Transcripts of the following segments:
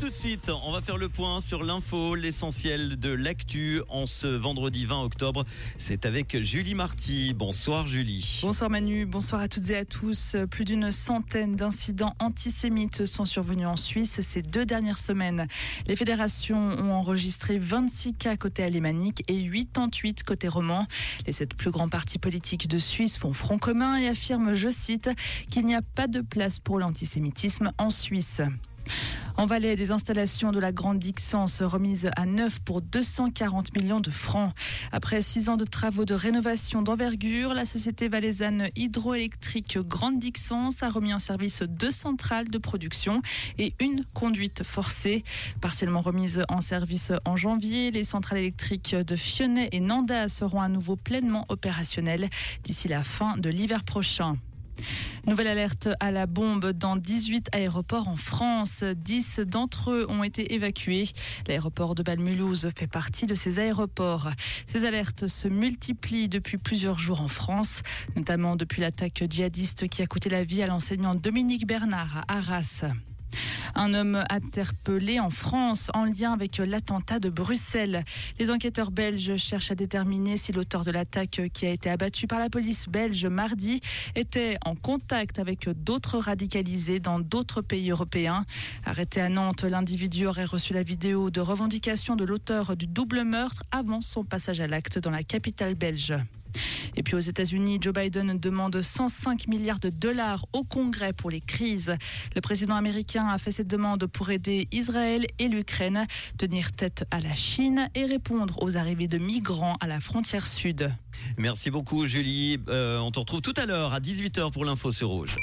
tout de suite, on va faire le point sur l'info, l'essentiel de l'actu en ce vendredi 20 octobre. C'est avec Julie Marty. Bonsoir Julie. Bonsoir Manu, bonsoir à toutes et à tous. Plus d'une centaine d'incidents antisémites sont survenus en Suisse ces deux dernières semaines. Les fédérations ont enregistré 26 cas côté alémanique et 88 côté roman. Les sept plus grands partis politiques de Suisse font front commun et affirment, je cite, qu'il n'y a pas de place pour l'antisémitisme en Suisse. En Valais, des installations de la Grande Dixence remises à neuf pour 240 millions de francs. Après six ans de travaux de rénovation d'envergure, la société valaisanne hydroélectrique Grande Dixence a remis en service deux centrales de production et une conduite forcée. Partiellement remises en service en janvier, les centrales électriques de Fionnet et Nanda seront à nouveau pleinement opérationnelles d'ici la fin de l'hiver prochain. Nouvelle alerte à la bombe dans 18 aéroports en France. 10 d'entre eux ont été évacués. L'aéroport de Balmulhouse fait partie de ces aéroports. Ces alertes se multiplient depuis plusieurs jours en France, notamment depuis l'attaque djihadiste qui a coûté la vie à l'enseignant Dominique Bernard à Arras. Un homme interpellé en France en lien avec l'attentat de Bruxelles. Les enquêteurs belges cherchent à déterminer si l'auteur de l'attaque qui a été abattu par la police belge mardi était en contact avec d'autres radicalisés dans d'autres pays européens. Arrêté à Nantes, l'individu aurait reçu la vidéo de revendication de l'auteur du double meurtre avant son passage à l'acte dans la capitale belge. Et puis aux États-Unis, Joe Biden demande 105 milliards de dollars au Congrès pour les crises. Le président américain a fait cette demande pour aider Israël et l'Ukraine, tenir tête à la Chine et répondre aux arrivées de migrants à la frontière sud. Merci beaucoup Julie. Euh, on te retrouve tout à l'heure à 18h pour l'info sur Rouge.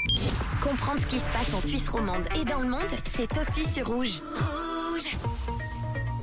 Comprendre ce qui se passe en Suisse romande et dans le monde, c'est aussi sur Rouge. Rouge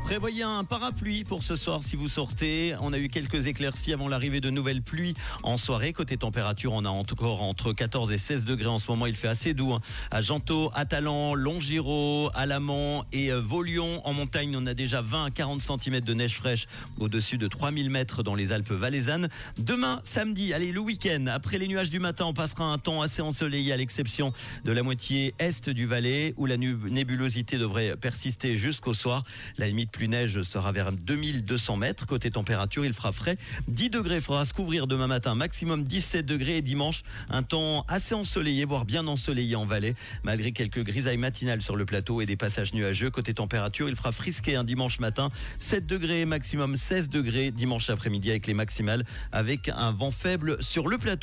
Prévoyez un parapluie pour ce soir si vous sortez. On a eu quelques éclaircies avant l'arrivée de nouvelles pluies en soirée. Côté température, on a encore entre 14 et 16 degrés en ce moment. Il fait assez doux hein. à Gentot, à Talent, Longiro, Alamant et euh, Vaulion. En montagne, on a déjà 20 à 40 cm de neige fraîche au-dessus de 3000 mètres dans les Alpes valaisannes. Demain, samedi, allez, le week-end, après les nuages du matin, on passera un temps assez ensoleillé à l'exception de la moitié est du Valais où la nébulosité devrait persister jusqu'au soir. La limite plus neige sera vers 2200 mètres. Côté température, il fera frais. 10 degrés fera se couvrir demain matin, maximum 17 degrés et dimanche, un temps assez ensoleillé, voire bien ensoleillé en vallée, malgré quelques grisailles matinales sur le plateau et des passages nuageux. Côté température, il fera frisquer un dimanche matin, 7 degrés, maximum 16 degrés dimanche après-midi avec les maximales, avec un vent faible sur le plateau.